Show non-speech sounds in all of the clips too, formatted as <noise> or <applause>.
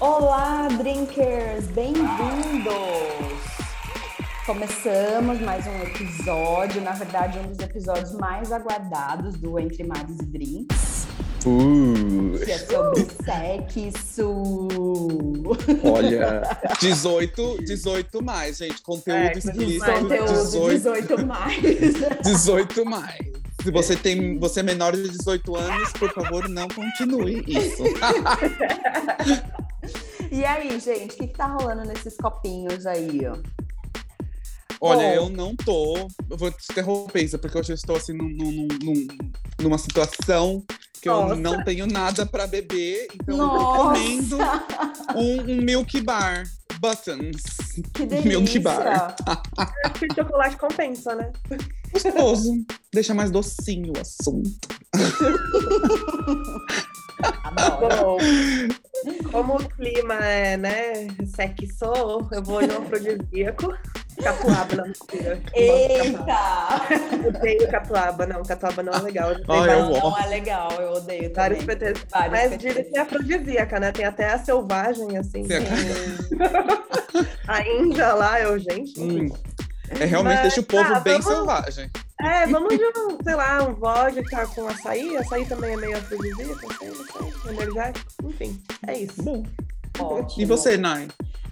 Olá, drinkers! Bem-vindos! Começamos mais um episódio, na verdade, um dos episódios mais aguardados do Entre Mares e Drinks, Uh, que é sobre sexo. olha, 18, 18 mais, gente. Conteúdo É, explícito. Conteúdo 18, 18 mais. 18 mais. Se você tem, você é menor de 18 anos, por favor, não continue isso. <laughs> E aí, gente, o que, que tá rolando nesses copinhos aí? Olha, Bom. eu não tô. Eu vou te interromper, Isa, porque hoje eu estou assim num, num- num- numa situação que eu Nossa. não tenho nada pra beber, então eu tô Nossa! comendo um, um Milk Bar Buttons. Que <laughs> Milk delícia! Bar. Acho que o chocolate compensa, né? Gostoso. Deixa mais docinho o assunto. Bom, como o clima é, né, sexo, eu vou no afrodisíaco. Catuaba, não, mentira. Eita! Eu odeio catuaba, não, catuaba não é legal. Tem Ai, eu vários, amo. Não é legal, eu odeio vários também. PTs. Vários Mas PTs. diz que é afrodisíaca, né? Tem até a selvagem, assim. Sim. <laughs> A Índia lá, eu, gente. Hum. É realmente Mas, deixa o povo tá, bem vamos- selvagem. É, vamos de um, sei lá, um vodka com açaí. Açaí também é meio afrodisíaco, não sei, energético. Enfim, é isso. Bom. Ótimo. E você, Nai?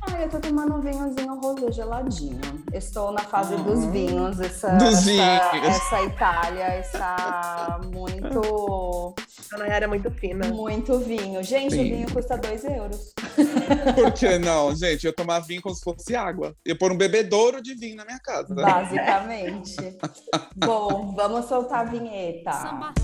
Ah, eu tô tomando um vinhozinho rosé geladinho. Estou na fase dos vinhos. Essa, Dos essa, vinhos. essa Itália está muito, A Nayara é muito fina. muito vinho. Gente, o Sim. vinho custa 2 euros. Por que não, gente? Eu tomar vinho como se fosse água. Eu pôr um bebedouro de vinho na minha casa. Basicamente. <laughs> Bom, vamos soltar a vinheta. Samba.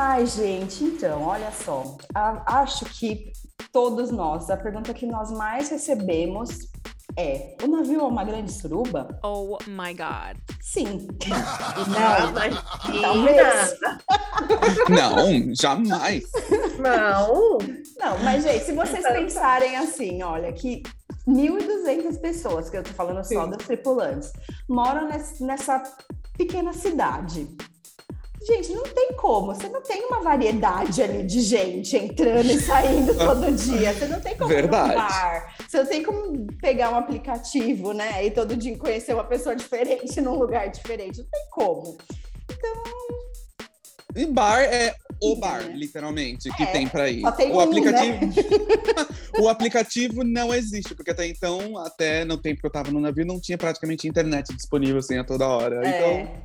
Ai, gente, então, olha só. A- acho que todos nós, a pergunta que nós mais recebemos é: o navio é uma grande suruba? Oh my god. Sim. Não, mas Talvez. Não, jamais. Não. Não, mas, gente, se vocês pensarem assim, olha, que 1.200 pessoas, que eu tô falando só Sim. dos tripulantes, moram nes- nessa pequena cidade. Gente, não tem como. Você não tem uma variedade ali de gente entrando e saindo <laughs> todo dia. Você não tem como Verdade. bar. Você não tem como pegar um aplicativo, né? E todo dia conhecer uma pessoa diferente num lugar diferente. Não tem como. E bar é o bar, né? literalmente, que É, tem pra ir. tem o um, aplicativo. <laughs> o aplicativo não existe, porque até então, até no tempo que eu tava no navio, não tinha praticamente internet disponível assim a toda hora. Então, É.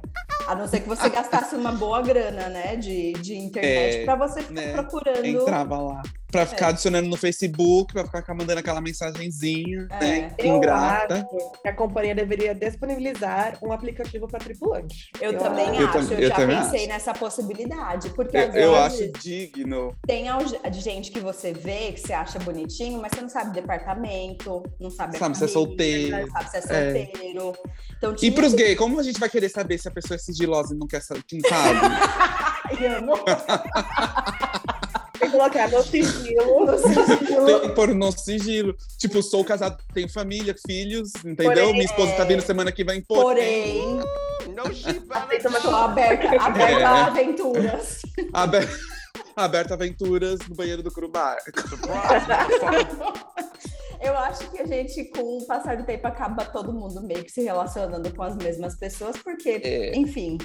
A não ser que você <laughs> gastasse uma boa grana, né, de, de internet, É, pra você ficar né, procurando. entrava lá. Pra ficar É. adicionando no Facebook, pra ficar mandando aquela mensagenzinha, É. né? Eu Ingrata. acho que a companhia deveria disponibilizar um aplicativo para tripulante. Eu, também Eu acho, tam- eu, eu já também pensei acho. nessa possibilidade. Porque Eu, às eu vezes acho digno. tem gente que você vê, que você acha bonitinho, mas você não sabe departamento, não sabe a Sabe se é solteiro. não sabe se é É. solteiro. Então, E tinha pros gays, como a gente vai querer saber se a pessoa é sigilosa e não quer saber? Não sabe? <laughs> Amo. <laughs> Tem que colocar no sigilo. <laughs> No sigilo. Tem que pôr no sigilo. Tipo, sou casado, tenho família, filhos, entendeu? Porém, Minha esposa tá vindo semana que vem. Porém, uma tô aberta, aberta É. a aventuras. <laughs> Aber... Aberta Aventuras no banheiro do Curubar. <laughs> Eu acho que a gente, com o passar do tempo, acaba todo mundo meio que se relacionando com as mesmas pessoas, porque, É. enfim,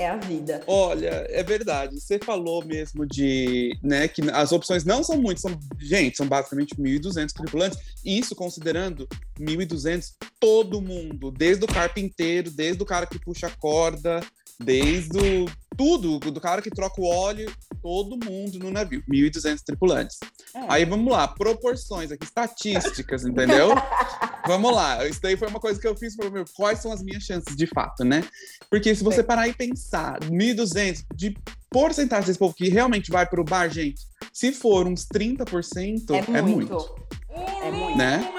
é a vida. Olha, é verdade. Você falou mesmo de, né, que as opções não são muitas, são, gente, são basicamente 1.200 tripulantes. Isso considerando 1.200 todo mundo, desde o carpinteiro, desde o cara que puxa a corda, desde o tudo, do cara que troca o óleo, todo mundo no navio, 1.200 tripulantes. É. Aí vamos lá, proporções aqui, estatísticas, entendeu? <laughs> vamos lá, isso daí foi uma coisa que eu fiz para ver quais são as minhas chances de fato, né? Porque se você parar e pensar, 1.200 de porcentagem desse povo que realmente vai pro bar, gente, se for uns 30%, É é muito. muito É muito. né?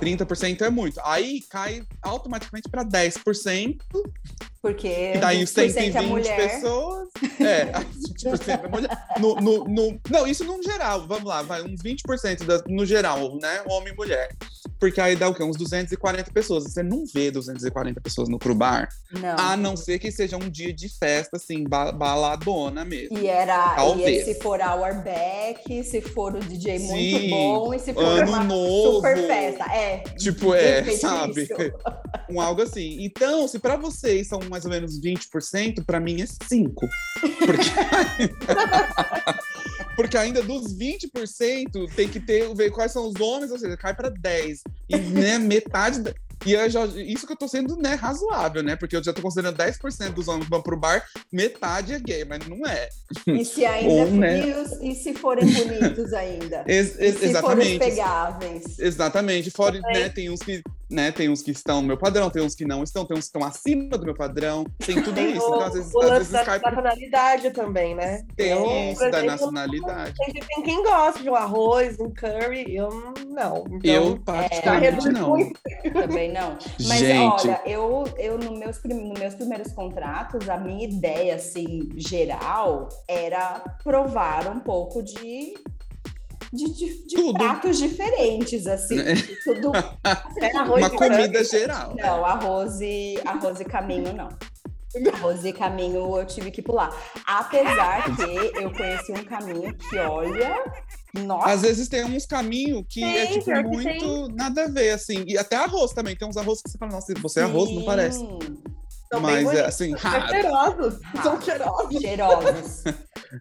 30% é muito. Aí cai automaticamente para 10%, Porque e daí os 20% 120 é mulher. pessoas. É, 20% é mulher. No, no, no- não, isso no geral, vamos lá, vai uns 20% da, no geral, né? Homem e mulher. Porque aí dá o quê? Uns 240 pessoas. Você não vê 240 pessoas no pro bar, Não. a não ser que seja um dia de festa, assim, ba- baladona mesmo. E era, e Talvez. se for Our Back, se for o DJ muito Sim, bom, e se for Ano uma novo. super festa. É. Tipo, é, Perfeito sabe? <laughs> Um algo assim. Então, se pra vocês são mais ou menos 20%, pra mim é 5. Porque, <laughs> porque ainda dos 20% tem que ter ver quais são os homens, ou seja, cai pra 10. E né, <laughs> metade da- e já, isso que eu tô sendo né, razoável, né? Porque eu já tô considerando 10% dos homens que vão pro bar, metade é gay, mas não é. E se <laughs> ainda Ou, né? e, e se forem bonitos ainda? <laughs> Ex- E ex- se forem exatamente. pegáveis? Exatamente. Fora, né, tem uns que, né, tem uns que estão no meu padrão, tem uns que não estão, tem uns que estão acima do meu padrão, tem tudo Tem isso. o, Então, às vezes, o às vezes da cai nacionalidade também, né? tem Eu, isso da nacionalidade. Tem, tem quem gosta de um arroz, um curry, eu não. Então, Eu, já particularmente, reduz não. Também não. Mas Gente. olha, eu, eu no meus, nos meus primeiros contratos, a minha ideia, assim, geral, era provar um pouco de. De, de- de pratos diferentes, assim. É. Tudo. <laughs> É arroz Uma comida geral. Não, arroz e, arroz e caminho, não. Arroz e caminho eu tive que pular. Apesar que eu conheci um caminho que, olha, nossa, Às vezes tem uns caminhos que é Tem, tipo pior que muito nada a ver, assim. E até arroz também. Tem uns arroz que você fala, nossa, você é arroz, não sim, parece. São bem Mas é bonitos. assim, São raro. cheirosos. Ah. São cheirosos. Cheirosos.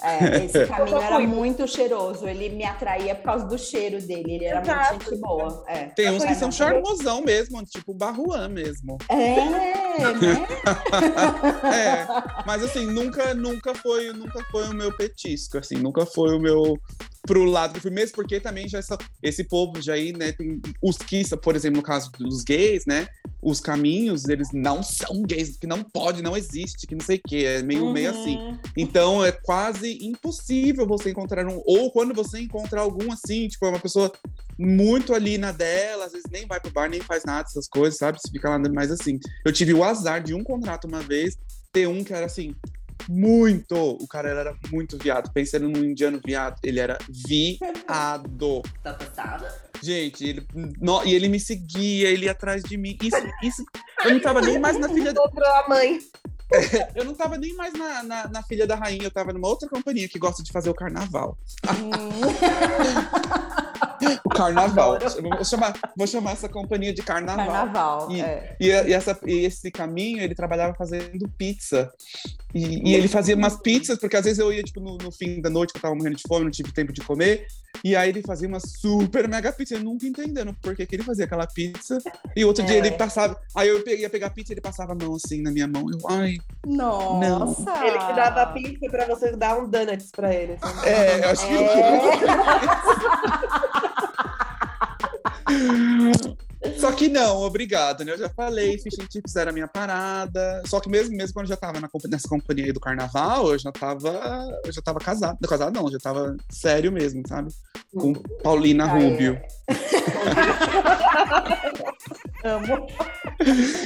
É, esse caminho era muito. muito cheiroso. Ele me atraía por causa do cheiro dele. Ele era Exato. muito gente boa. É, Tem uns que É, são não, charmosão mesmo, tipo barruã mesmo. É, né? <laughs> É, mas assim, nunca, nunca foi, nunca foi o meu petisco, assim, nunca foi o meu pro lado eu fui, mesmo porque também já essa, esse povo já aí, né, tem os que, por exemplo, no caso dos gays, né, os caminhos, eles não são gays, que não pode, não existe, que não sei o que, é meio, meio assim. Uhum. Então é quase impossível você encontrar um. Ou quando você encontrar algum assim, tipo, é uma pessoa muito ali na dela, às vezes nem vai pro bar, nem faz nada dessas coisas, sabe? Você fica lá mais assim. Eu tive o azar de um contrato uma vez, ter um que era assim. Muito! O cara era muito viado. Pensando num indiano viado, ele era viado. Tá passada? Gente, ele, no- e ele me seguia, ele ia atrás de mim. Isso, isso, eu não tava nem mais na filha Outra a mãe. <laughs> eu não tava nem mais na, na, na Filha da Rainha, eu tava numa outra companhia que gosta de fazer o carnaval. <laughs> O carnaval. Vou chamar, vou chamar essa companhia de carnaval. Carnaval. E- é. E, e essa, e esse caminho, ele trabalhava fazendo pizza. E, e ele fazia umas pizzas, porque às vezes eu ia, tipo, no, no fim da noite, que eu tava morrendo de fome, não tive tempo de comer. E aí ele fazia uma super mega pizza. Eu nunca entendendo por que, que ele fazia aquela pizza. E outro dia É. ele passava. Aí eu ia pegar a pizza e ele passava a mão assim na minha mão. Eu, ai, Nossa! Ele que dava pizza pra você dar um donuts pra ele. assim. é, eu acho que. É. <laughs> Só que não, obrigado, né? Eu já falei, fish and chips era a minha parada. Só que mesmo, mesmo quando eu já tava na nessa companhia aí do carnaval, eu já tava. Eu já tava casado. Não, casado não, já tava sério mesmo, sabe? Com Paulina Ah, é. Rubio. Amo.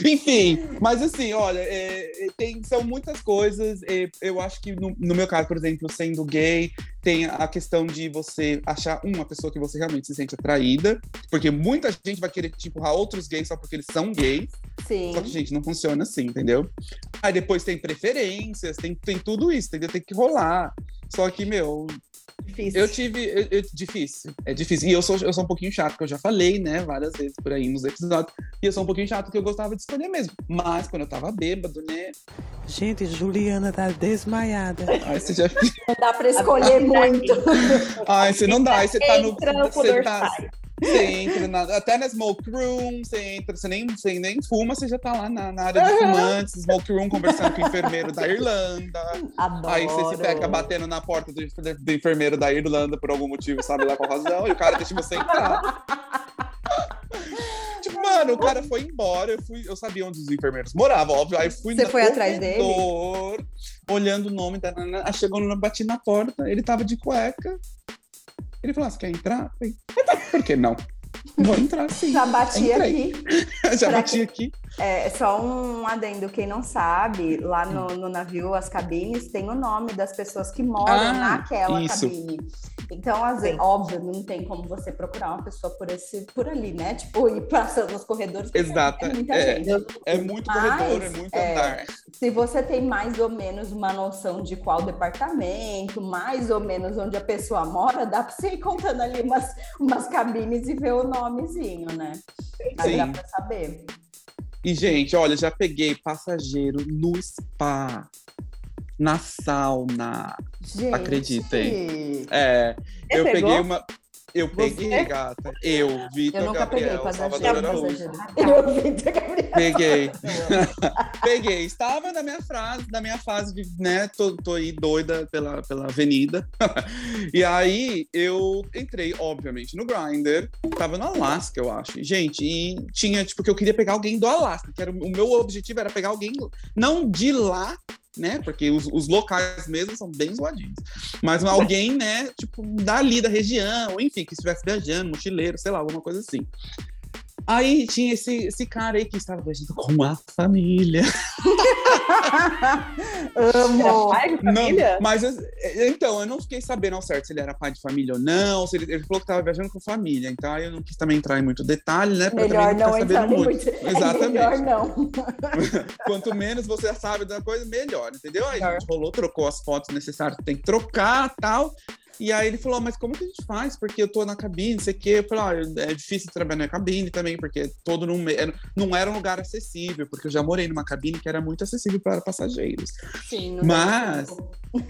Enfim, mas assim, olha, é, é, tem, são muitas coisas. é, eu acho que no, no meu caso, por exemplo, sendo gay, tem a questão de você achar uma pessoa que você realmente se sente atraída, porque muita gente vai querer te empurrar outros gays só porque eles são gays. Sim. Só que, gente, não funciona assim, entendeu? Aí depois tem preferências, tem, tem tudo isso, entendeu? Tem que rolar. Só que, meu, Difícil. eu tive. eu- eu- difícil. É difícil. E eu sou, eu sou um pouquinho chato, que eu já falei, né, várias vezes por aí nos episódios. E eu sou um pouquinho chato que eu gostava de escolher mesmo. Mas quando eu tava bêbado, né? Gente, Juliana tá desmaiada. Aí você já. Não dá pra escolher muito. Ai, você não dá. Aí você tá no. Você tá. Você entra na- até na smoke room, você entra, você nem, você nem fuma, você já tá lá na, na área de fumantes, smoke room, conversando com o enfermeiro da Irlanda. Adoro. Aí você se pega batendo na porta do, do enfermeiro da Irlanda por algum motivo, sabe lá qual razão, e o cara deixa você entrar. <laughs> Tipo, mano, o cara foi embora, eu, fui, eu sabia onde os enfermeiros moravam, óbvio. Aí fui Você foi atrás dele? corredor, olhando o nome da Nana. Aí chegou, bati na porta, ele tava de cueca. Ele falou: "Ah, você quer entrar? Eu falei, Por que não? Vou entrar sim. Já bati Entrei. aqui. <laughs> Já bati aqui. É, só um adendo, quem não sabe, lá no, no navio, as cabines tem o nome das pessoas que moram Ah, naquela isso. cabine. Então, às vezes, óbvio, não tem como você procurar uma pessoa por esse, por ali, né? Tipo, ir passando nos corredores. Exato, É muita é. gente. É muito Mas, corredor, é muito é, andar. Se você tem mais ou menos uma noção de qual departamento, mais ou menos onde a pessoa mora, dá pra você ir contando ali umas, umas cabines e ver o nomezinho, né? Aí dá Sim. pra saber. E, gente, olha, já peguei passageiro no spa, na sauna. Gente, Acreditem. É, Você eu pegou? peguei uma. Eu Você? peguei, gata. Eu, Vitor Eu nunca Gabriel, peguei Salvador. Araújo. Eu vi, Gabriel. Peguei. Peguei. Estava na minha fase, na minha fase de, né, tô, tô aí doida pela, pela avenida. <laughs> e aí eu entrei, obviamente, no Grindr. Tava no Alasca, eu acho. Gente, e tinha, tipo, que eu queria pegar alguém do Alasca, que era o meu objetivo era pegar alguém não de lá, né? Porque os, os locais mesmo são bem zoadinhos. Mas alguém, né, tipo, dali da região, enfim, que estivesse viajando, mochileiro, sei lá, alguma coisa assim. Aí tinha esse, esse cara aí que estava viajando com a família. <laughs> Era Amo. pai de família? Não, mas eu- então, eu não fiquei sabendo ao certo se ele era pai de família ou não, se ele, ele falou que estava viajando com família. Então aí eu não quis também entrar em muito detalhe, né? Pra Melhor não ficar entrar muito. muito. É Exatamente. melhor não. <laughs> Quanto menos você sabe da coisa, melhor, entendeu? Aí a Melhor. gente rolou, trocou as fotos necessárias, tem que trocar tal. E aí ele falou, mas como que a gente faz? Porque eu tô na cabine, não sei o quê. Eu falei, ah, é difícil trabalhar na cabine também, porque todo num, não era um lugar acessível, porque eu já morei numa cabine que era muito acessível para passageiros. Sim, Mas-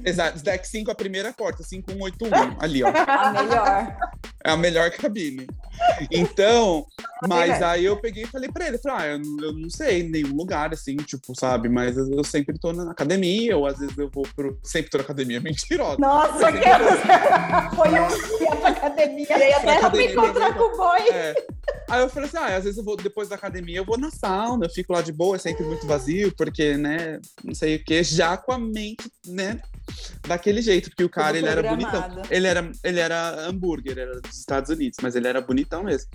Exato, deck 5 a primeira porta, 5181, ali, ó. <laughs> A melhor. É a melhor cabine. Então, mas aí eu peguei e falei pra ele, falei, ah, eu, não- eu não sei nenhum lugar, assim, tipo, sabe? Mas eu eu sempre tô na academia, ou às vezes eu vou pro... Sempre tô na academia, <laughs> mentirosa. Nossa, que <laughs> foi um dia pra academia. E até Pra me encontrar com o boy. É. Aí eu falei assim, ah, às vezes eu vou, depois da academia, eu vou na sauna, eu fico lá de boa, é sempre muito vazio, porque, né, não sei o quê, já com a mente, né, daquele jeito, porque o cara, ele era bonitão. Ele era, ele era hambúrguer, era dos Estados Unidos, mas ele era bonitão mesmo.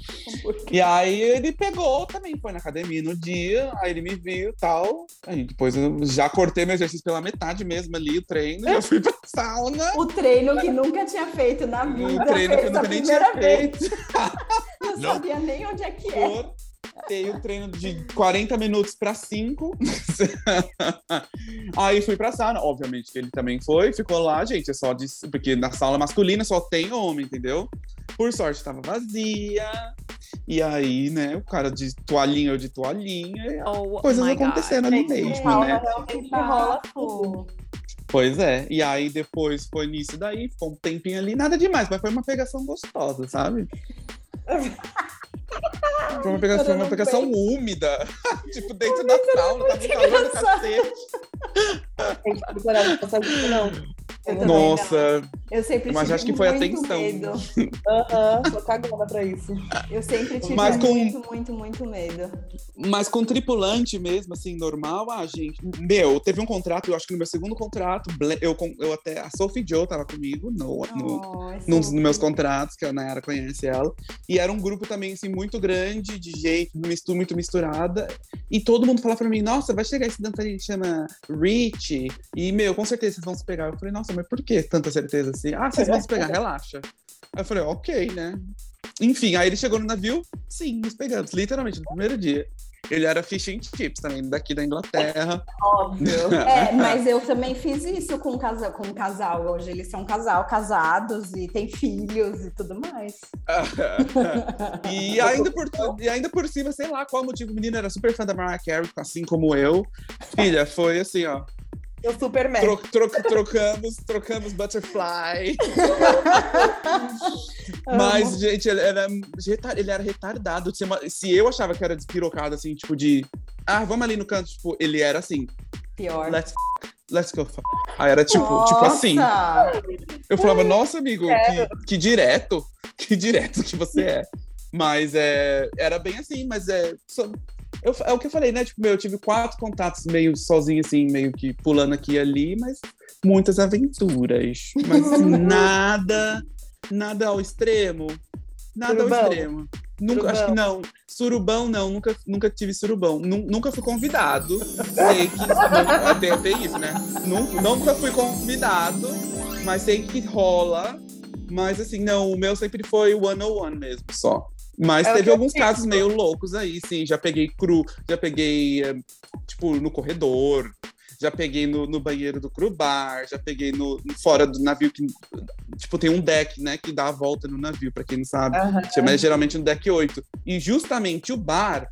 E aí ele pegou também, foi na academia no dia, aí ele me viu e tal. Aí depois eu já cortei meu exercício pela metade mesmo ali, o treino, já fui pra sauna. O treino que nunca tinha feito na vida. Um treino que eu nunca nem tinha vez. <laughs> feito. Não sabia nem onde é que é. Cortei o treino de 40 minutos para 5. <laughs> Aí fui pra sauna. Obviamente que ele também foi, ficou lá, gente. É só de. Porque na sala masculina só tem homem, entendeu? Por sorte tava vazia. E aí, né, o cara de toalhinha eu de toalhinha. Oh Coisas my God. acontecendo ali mesmo, né? realmente rola tudo. Bafo. Pois é. E aí depois foi nisso daí, ficou um tempinho ali, nada demais, mas foi uma pegação gostosa, sabe? <laughs> Foi uma pegação, uma pegação úmida. <laughs> tipo, dentro da sauna, tava um calor do cacete. Não passar disso, não. Eu Nossa, Eu sempre Mas tive acho que foi a muito tensão. medo. Aham, tô cagada pra isso. Eu sempre tive Mas com- muito, muito, muito medo. mas com tripulante mesmo, assim, normal, ah, gente. Meu, teve um contrato, eu acho que no meu segundo contrato, eu, eu até. A Sophie Joe tava comigo no, no, Nossa, num dos meus contratos, que a Nayara conhece ela. E era um grupo também, assim, muito grande, de gente muito misturada. E todo mundo falava pra mim, nossa, vai chegar esse dançarino que chama Rich. E, meu, com certeza vocês vão se pegar. Eu falei, nossa, mas por que tanta certeza assim? Ah, vocês vão se pegar, relaxa. Aí eu falei, ok, né? Enfim, aí ele chegou no navio, sim, nos pegamos, literalmente, no primeiro dia. Ele era fish and chips também, daqui da Inglaterra. Óbvio. <laughs> É, mas eu também fiz isso com um casal, com um casal. Hoje eles são um casal, casados e têm filhos e tudo mais. <laughs> e, ainda por, e ainda por cima, sei lá qual motivo, o menino era super fã da Mariah Carey, assim como eu. Filha, foi assim, ó. Eu super mega. Tro- tro- trocamos, trocamos butterfly. <laughs> Mas, gente, ele era, ele era retardado. Se eu achava que era despirocado, assim, tipo, de. Ah, vamos ali no canto, tipo, ele era assim, Pior. let's let's go f Aí era tipo, tipo assim. Nossa! Eu falava, nossa, amigo, que, que direto, que direto que você é. Mas é, era bem assim, mas é. Eu, é o que eu falei, né? Tipo, meu, eu tive quatro contatos meio sozinho, assim, meio que pulando aqui e ali, mas muitas aventuras. Mas <laughs> nada, nada ao extremo. Nada Surubão. ao extremo. Nunca, acho que não. Surubão, não. Nunca, nunca tive surubão. Nu- nunca fui convidado. Sei que. <laughs> Tem, tem isso, né? Nun- Nunca fui convidado, mas sei que rola. Mas assim, não, o meu sempre foi one on one mesmo, só. Mas É teve alguns casos meio loucos aí, sim. Já peguei cru, já peguei, eh, tipo, no corredor, já peguei no, no banheiro do cru bar, já peguei no, fora do navio que, tipo, tem um deck, né, que dá a volta no navio, pra quem não sabe. Aham. Chama geralmente no deck 8. E justamente o bar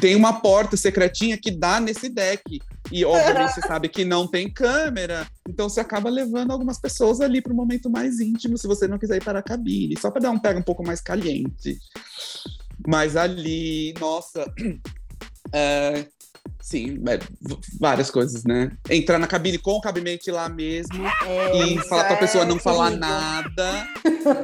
tem uma porta secretinha que dá nesse deck. E obviamente você sabe que não tem câmera, então você acaba levando algumas pessoas ali para o momento mais íntimo, se você não quiser ir para a cabine, só para dar um pega um pouco mais caliente. Mas ali, nossa, <clears throat> é, sim, é, várias coisas, né? Entrar na cabine com o cabimento lá mesmo É, e falar pra é pessoa não falar terrível. nada.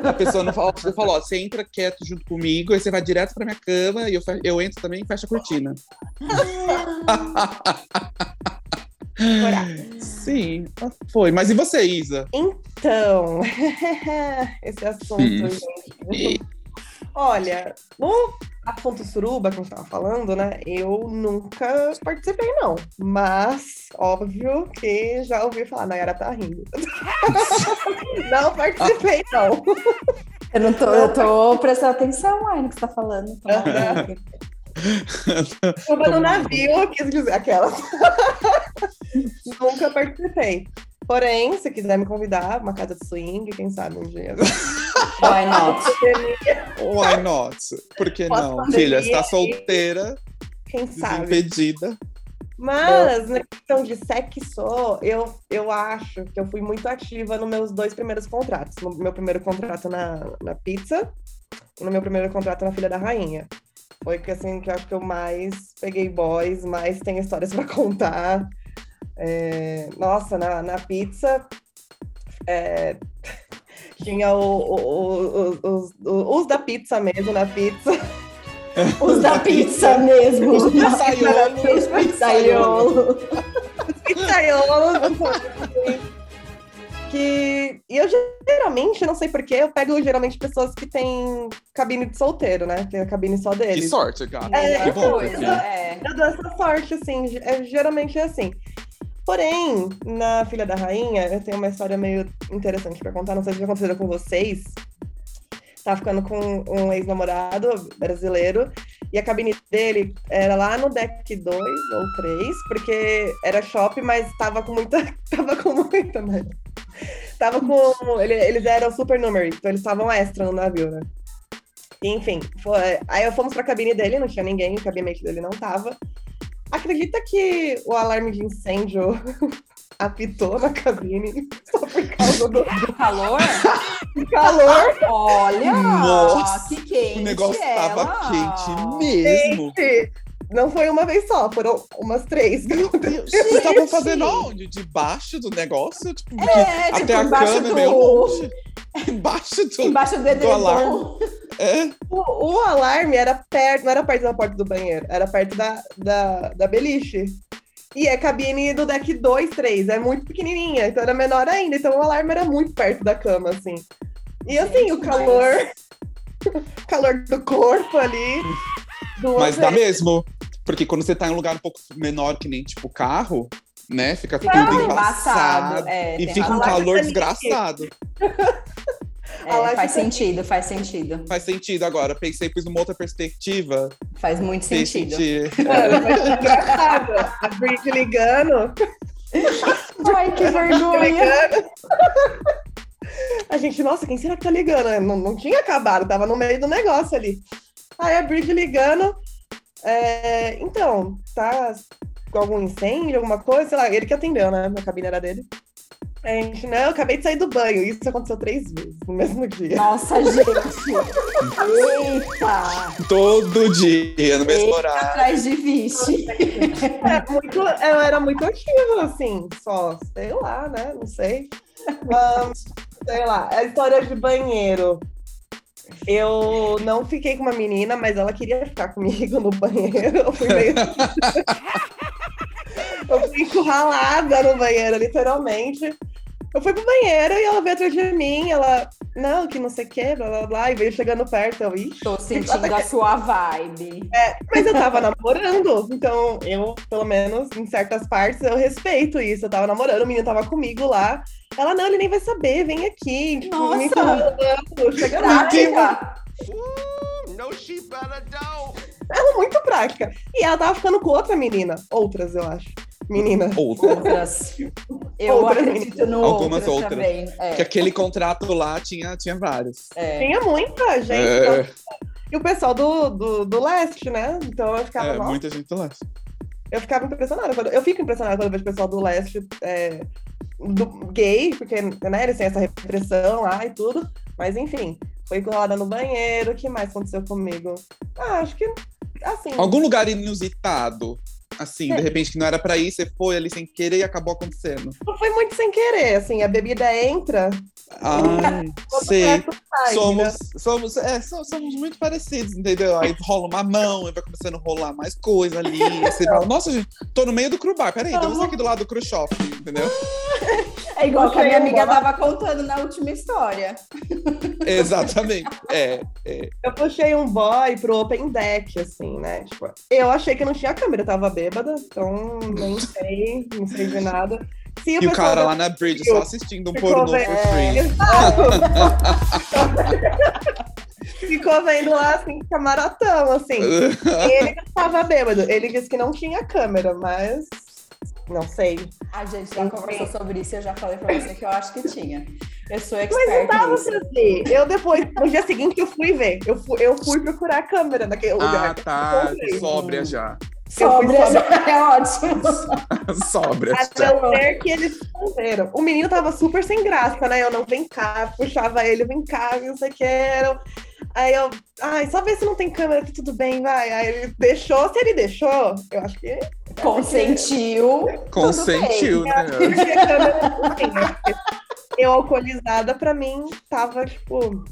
A pessoa não fala, você falou, ó, você entra quieto junto comigo, aí você vai direto pra minha cama e eu, eu entro também e fecho a cortina. <laughs> Sim, foi. Mas e você, Isa? Então, <laughs> esse assunto, gente. Olha, no assunto suruba a gente tava falando, né? Eu nunca participei, não. Mas, óbvio que já ouvi falar, Nayara tá rindo. <laughs> não participei, não. Eu não tô, eu tô prestando atenção aí no que você tá falando. Tô. Suruba no navio, quis dizer aquela. <laughs> nunca participei. Porém, se quiser me convidar, uma casa de swing, quem sabe um dia. Why not? Why not? Por que não? Pós-pandemia Filha, você tá aí. solteira, Quem sabe? desimpedida. Mas, na questão de sexo, eu, eu acho que eu fui muito ativa nos meus dois primeiros contratos. No meu primeiro contrato na, na pizza e no meu primeiro contrato na Filha da Rainha. Foi que, assim, que eu acho que eu mais peguei boys, mais tenho histórias pra contar. É, nossa, na, na pizza é, <laughs> tinha o, o- o- o- os, os da pizza mesmo na pizza. <laughs> Os da pizza mesmo. Os pizzaiolo. Os pizzaiolo. <laughs> pizzaiolo. que e eu geralmente, não sei porquê, eu pego geralmente pessoas que têm cabine de solteiro, né? Tem a cabine só Que deles. sorte, gata. É, que bom, é. Eu dou essa sorte, assim, é, geralmente é assim. Porém, na Filha da Rainha, eu tenho uma história meio interessante pra contar, não sei se já aconteceu com vocês. Tava ficando com um ex-namorado brasileiro, e a cabine dele era lá no deck 2 ou 3, porque era shopping, mas tava com muita. <laughs> Tava com muita, né? Tava com. ele- eles eram super número, então eles estavam extra no navio, né? Enfim, foi, aí eu fomos pra cabine dele, não tinha ninguém, o cabinete dele não tava. Acredita que o alarme de incêndio <laughs> apitou na cabine só por causa do <laughs> Do calor? calor? Olha! Nossa, que quente O negócio ela. tava quente mesmo. Gente, não foi uma vez só, foram umas três. <laughs> Vocês estavam fazendo onde? Debaixo do negócio? Tipo, É, tipo, até a cama é do- meio longe. <laughs> Embaixo do. Embaixo do edredom. alarme. <laughs> É. O, o alarme era perto, não era perto da porta do banheiro, era perto da, da, da beliche. E é cabine do deck 2, 3, é muito pequenininha, então era menor ainda. Então o alarme era muito perto da cama, assim. E assim, Gente, o calor, o calor do corpo ali. Mas dá mesmo. Porque quando você tá em um lugar um pouco menor que nem, tipo, carro, né? Fica tudo embaçado. embaçado. É, E fica um calor desgraçado. <laughs> É, faz sentido, faz sentido. Faz sentido agora. Pensei, pus numa outra perspectiva. Faz muito Fez sentido. sentido. <laughs> Mano, <laughs> mas é engraçado. A Brit ligando, Ai, que vergonha. A gente, nossa, quem será que tá ligando? Não, não tinha acabado, tava no meio do negócio ali. Aí a Brid ligando. É, então, tá. algum incêndio, alguma coisa, sei lá, ele que atendeu, né? A cabine era dele. A gente, não, eu acabei de sair do banho. Isso aconteceu três vezes no mesmo dia. Nossa, gente. Eita. Todo dia, no mesmo Eita, horário. atrás de vixe. É, muito, eu era muito ativa, assim, só, sei lá, né? Não sei. Ahn, sei lá, a história de banheiro. Eu não fiquei com uma menina, mas ela queria ficar comigo no banheiro. Eu fui meio. <laughs> eu fui encurralada no banheiro, literalmente. Eu fui pro banheiro e ela veio atrás de mim, ela, não, que não sei o que, blá blá blá, e veio chegando perto. Eu, ixi. Tô sentindo <laughs> a sua vibe. Mas eu tava namorando, então eu, pelo menos, em certas partes, eu respeito isso. Eu tava namorando, o menino tava comigo lá. Ela, não, ele nem vai saber, vem aqui. Tipo, Nossa! me incomodando, chega lá. Prática. No she better don't. Ela é muito prática. E ela tava ficando com outra menina. Outras, eu acho. Menina. Outra. Outras. Eu Outras acredito no Algumas outras, outras. também. É, Que aquele contrato lá tinha, tinha vários. é. Tinha muita gente. É, então- E o pessoal do, do, do leste, né? Então eu ficava, é, nossa, muita gente lá. eu ficava impressionada. Quando, eu fico impressionada quando eu vejo o pessoal do leste é, do, gay, porque né, eles têm essa repressão lá e tudo. Mas enfim, foi encurralada no banheiro. O que mais aconteceu comigo? Ah, acho que assim. Algum lugar inusitado, assim, É. de repente que não era pra ir, você foi ali sem querer e acabou acontecendo. Não foi muito sem querer, assim, a bebida entra. Ai, todo sei. sai, né? Somos, somos, é, so- somos muito parecidos, entendeu? Aí rola uma mão, aí vai começando a rolar mais coisa ali. Você fala, nossa, gente, tô no meio do cru bar. Peraí, estamos aqui do lado do cru shop, entendeu? É igual que a minha amiga tava contando na última história. <laughs> Exatamente. É, é. Eu puxei um boy pro open deck, assim, né? Tipo, eu achei que não tinha câmera, eu tava bêbada, então nem sei, não sei de nada. Se E o cara lá na bridge só assistindo um pornô bem- for free. Ficou <laughs> vendo lá, assim, camaratão, assim. E <laughs> ele não tava bêbado. Ele disse que não tinha câmera, mas não sei. A gente já conversou sobre isso e eu já falei pra você que eu acho que tinha. Eu sou Mas não expert tava nisso. assim. Eu depois, no dia seguinte, eu fui ver. Eu fui, eu fui procurar a câmera naquele Ah, lugar. tá. Encontrei. Sóbria já. Sobre Eu fui <laughs> é ótimo. <laughs> Sóbria A já. não ser que eles esconderam. O menino tava super sem graça, né? Eu não, vem cá, puxava ele, vem cá, não sei o que era. Aí eu, ai, só ver se não tem câmera, que tudo bem, vai. Aí ele deixou, se ele deixou, eu acho que Consentiu. Consentiu, né? <laughs> não tinha câmera, não tinha. Eu alcoolizada, pra mim, tava tipo,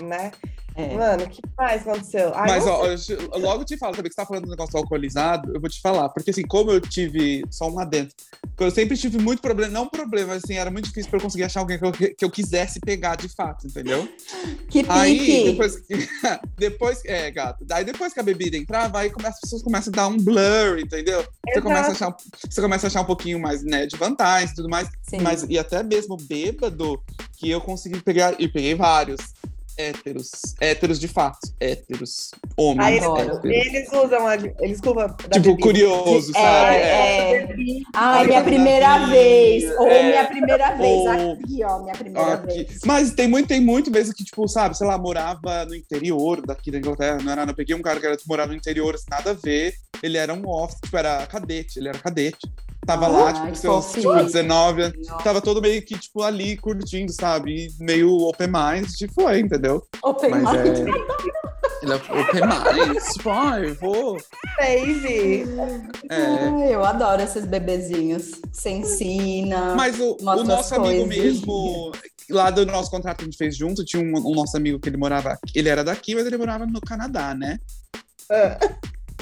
né? É. Mano, o que mais aconteceu? Ai, Mas, ó, eu te- eu logo te falo também que você tá falando do negócio do alcoolizado, eu vou te falar. Porque, assim, como eu tive só um adentro, eu sempre tive muito problema, não problema, assim, era muito difícil pra eu conseguir achar alguém que eu, que eu quisesse pegar de fato, entendeu? <laughs> Que Aí, pique. depois, que- <laughs> depois, é, gato, daí depois que a bebida entrava, aí começa, as pessoas começam a dar um blur, entendeu? Você começa, a achar, você começa a achar um pouquinho mais, né, de vantagem e tudo mais. Sim. Mas, e até mesmo bêbado, que eu consegui pegar, e peguei vários héteros, héteros de fato, héteros, homens Aí eles, héteros. eles usam a desculpa da Tipo, bebida. curioso, É, sabe? é. Ai, Aí minha primeira vez. Ou é. minha primeira vez. Ou- Aqui, ó, minha primeira Aqui. vez. Mas tem muito, tem muito mesmo que, tipo, sabe, sei lá, morava no interior daqui da Inglaterra, não era nada. Eu peguei um cara que era, morava no interior, assim, nada a ver. Ele era um officer, tipo, era cadete, ele era cadete. Tava lá, Ai, tipo, seus tipo, 19 anos. Tava todo meio que, tipo, ali, curtindo, sabe? E meio open mind, tipo, foi, entendeu? Open Mas mind. é. Ele é open mind, <laughs> tipo, ai, vou. Baby. É. Ai, eu adoro esses bebezinhos. Você ensina. Mas o, o nosso amigo mesmo, lá do nosso contrato que a gente fez junto, tinha um, um nosso amigo que ele morava. Ele era daqui, mas ele morava no Canadá, né? Ah.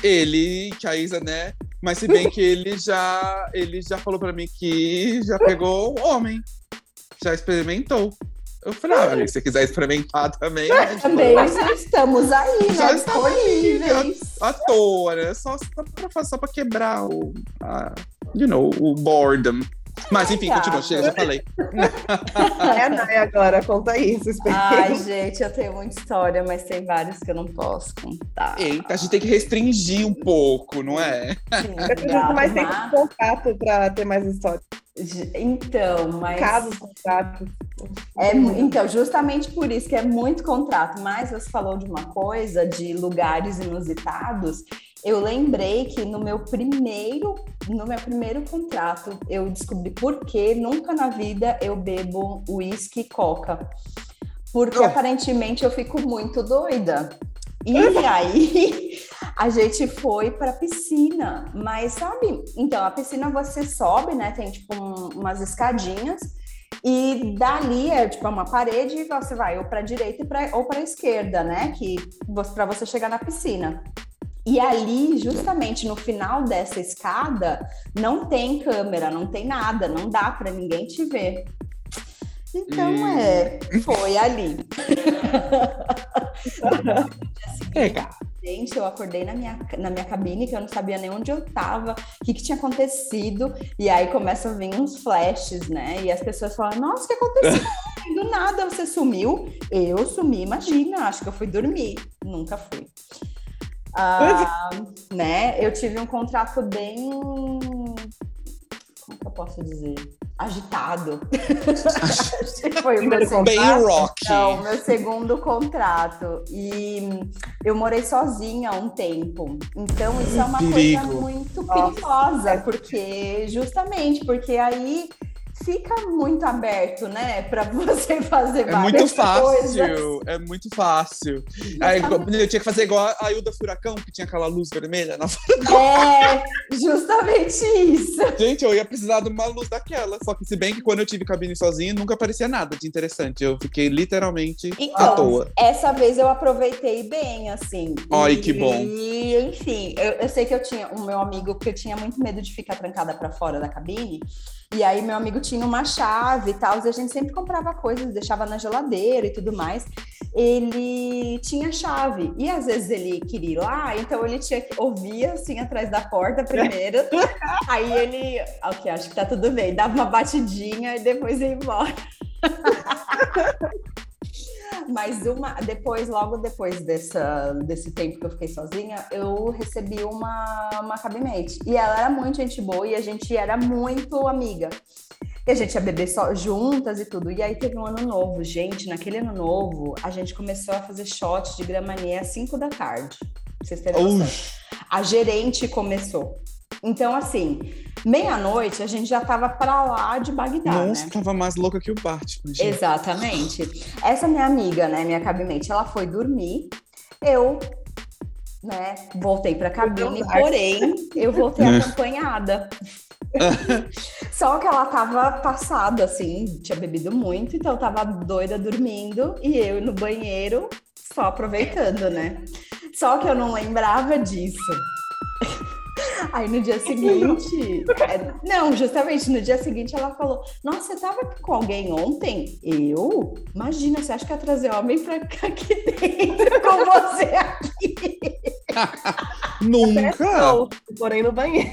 Ele, que a Isa, né? Mas se bem que ele já, ele já falou pra mim que já pegou homem. Já experimentou. Eu falei, ah, olha, se você quiser experimentar também, né? Também estamos aí, Já né? estamos aí, Disponíveis. à toa, né? Só, só, pra, só pra quebrar o, a, you know, o boredom. Mas enfim, Ai, continua, chega, já falei. <laughs> É a Nay agora, conta isso. Ai, gente, eu tenho muita história, mas tem vários que eu não posso contar. Eita, a gente tem que restringir um pouco, não é? Sim, Eu preciso mais tempo mas- de contato pra ter mais histórias. Então, mas. Casos, contatos. É, então, justamente por isso que é muito contrato. Mas você falou de uma coisa, de lugares inusitados. Eu lembrei que no meu primeiro, no meu primeiro contrato, eu descobri por que nunca na vida eu bebo uísque e coca. Porque Oh. aparentemente eu fico muito doida. E aí <laughs> a gente foi pra piscina, mas sabe? Então a piscina você sobe, né? Tem tipo um- umas escadinhas e dali é tipo uma parede e você vai ou para direita pra- ou para esquerda, né? Que para você chegar na piscina. E ali, justamente no final dessa escada, não tem câmera, não tem nada, não dá para ninguém te ver. Então Hum. é, foi ali. <laughs> É, cara. Gente, eu acordei na minha, na minha cabine, que eu não sabia nem onde eu tava, o que, que tinha acontecido. E aí começam a vir uns flashes, né? E as pessoas falam, nossa, o que aconteceu? <laughs> Do nada você sumiu. Eu sumi, imagina, acho que eu fui dormir. Nunca fui. Ah, <laughs> né? Eu tive um contrato bem. Como que eu posso dizer? Agitado. Foi o meu Bem contrato. rock. Não, meu segundo contrato. E eu morei sozinha há um tempo. Então, isso é uma Perigo. coisa muito Nossa. perigosa, porque justamente porque aí fica muito aberto, né, para você <laughs> fazer É várias muito coisas. fácil, é muito fácil. Aí, eu tinha que fazer igual a Ilda Furacão, que tinha aquela luz vermelha na É, justamente isso. Gente, eu ia precisar de uma luz daquela. Só que, se bem que quando eu tive cabine sozinho, nunca aparecia nada de interessante. Eu fiquei literalmente à Então, toa. essa vez eu aproveitei bem, assim. Ai, E- que bom. E, enfim, eu, eu sei que eu tinha um meu amigo que eu tinha muito medo de ficar trancada para fora da cabine. E aí, meu amigo tinha uma chave e tal, e a gente sempre comprava coisas, deixava na geladeira e tudo mais. Ele tinha chave, e às vezes ele queria ir lá, então ele tinha que ouvir assim atrás da porta primeiro. <laughs> aí ele, ok, acho que tá tudo bem, dava uma batidinha e depois ia embora. <laughs> Mas uma, depois, logo depois dessa, desse tempo que eu fiquei sozinha, eu recebi uma, uma cabimate. E ela era muito gente boa e a gente era muito amiga. E a gente ia beber só juntas e tudo. E aí teve um ano novo. Gente, naquele ano novo, a gente começou a fazer shot de Gramanie às 5 da tarde. Pra vocês terem noção. A gerente começou. Então, assim, meia-noite a gente já tava pra lá de Bagdá, nossa, né? tava mais louca que o Batman, gente. Exatamente. Essa minha amiga, né, minha cabimate, ela foi dormir. Eu, né, voltei pra cabine, porém, eu voltei Né. acompanhada. <laughs> Só que ela tava passada, assim, tinha bebido muito, então tava doida dormindo e eu no banheiro só aproveitando, né? Só que eu não lembrava disso. <laughs> Aí no dia seguinte, é, não, justamente no dia seguinte ela falou: Nossa, você tava com alguém ontem? Eu? Imagina, você acha que ia trazer homem pra cá aqui dentro com você aqui? <laughs> Nunca! Não, porém no banheiro.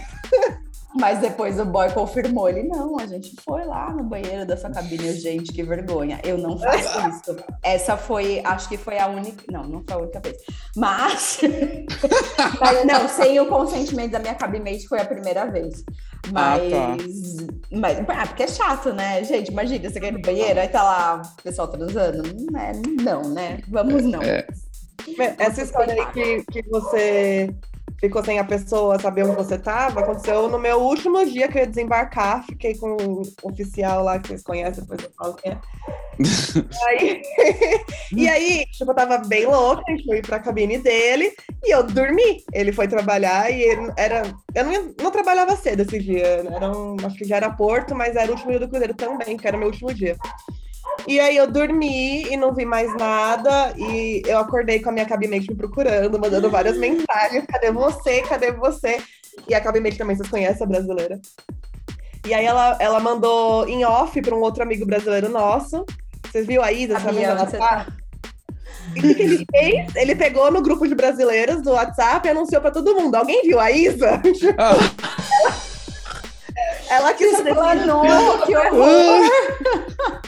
Mas depois o boy confirmou, ele, não, a gente foi lá no banheiro da sua cabine, gente, que vergonha, eu não faço isso. Essa foi, acho que foi a única, não, não foi a única vez, mas, <laughs> mas não, sem o consentimento da minha cabimate foi a primeira vez. Ah, Mas, tá. mas ah, porque é chato, né? Gente, imagina, você quer ir no banheiro, aí tá lá o pessoal transando. Não, é, não, né? Vamos não. É. Essa história aí que, que você ficou sem a pessoa saber onde você estava, aconteceu no meu último dia que eu ia desembarcar. Fiquei com um oficial lá que vocês conhecem, depois eu falo quem é. <laughs> aí, e aí, tipo, eu tava bem louca, a gente foi pra cabine dele e eu dormi. Ele foi trabalhar e ele era. Eu não, ia- não trabalhava cedo esse dia, era um, acho que já era Porto, mas era o último dia do Cruzeiro também, que era meu último dia. E aí eu dormi e não vi mais nada. E eu acordei com a minha cabimate me procurando, mandando várias mensagens. Cadê você? Cadê você? E a cabimate também, vocês conhecem a brasileira. E aí ela, ela mandou em off para um outro amigo brasileiro nosso. Vocês viram a Isa? amiga você lá? E o que que ele fez? Ele pegou no grupo de brasileiros do WhatsApp e anunciou para todo mundo. Alguém viu a Isa? Ah, <laughs> Ela quis fazer Explanou, que horror!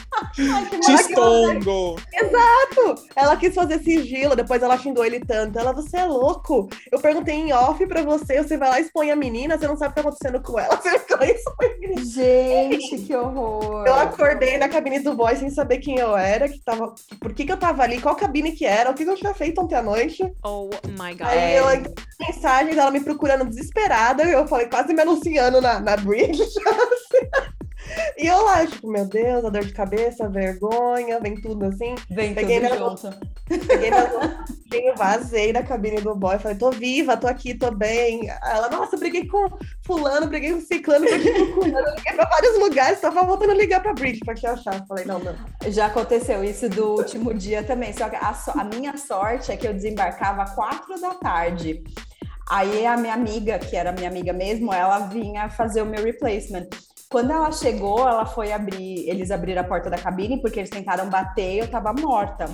<laughs> Ai, que Tistongo. Exato! Ela quis fazer sigilo, depois ela xingou ele tanto. Ela, você é louco. Eu perguntei em off pra você, você vai lá e expõe a menina, você não sabe o que tá acontecendo com ela. <laughs> Você. Gente, que horror. Eu acordei na cabine do boy sem saber quem eu era, que tava, por que, que eu tava ali, qual cabine que era, o que, que eu tinha feito ontem à noite. Oh my god. Aí eu mensagens, ela me procurando desesperada, eu falei, quase me anunciando na, na bridge. E eu lá, tipo, meu Deus, a dor de cabeça, a vergonha, vem tudo assim. Vem Peguei tudo minha- junto. Peguei eu vazei da cabine do boy, falei, tô viva, tô aqui, tô bem. Ela, nossa, briguei com fulano, briguei com ciclano, briguei com fulano, liguei pra vários lugares, tava voltando a ligar pra Bridge pra te achar. Falei, não, não. Já aconteceu isso do último dia também. Só que a, so- a minha sorte é que eu desembarcava às quatro da tarde. Aí a minha amiga, que era minha amiga mesmo, ela vinha fazer o meu replacement. Quando ela chegou, ela foi abrir, eles abriram a porta da cabine porque eles tentaram bater e eu tava morta.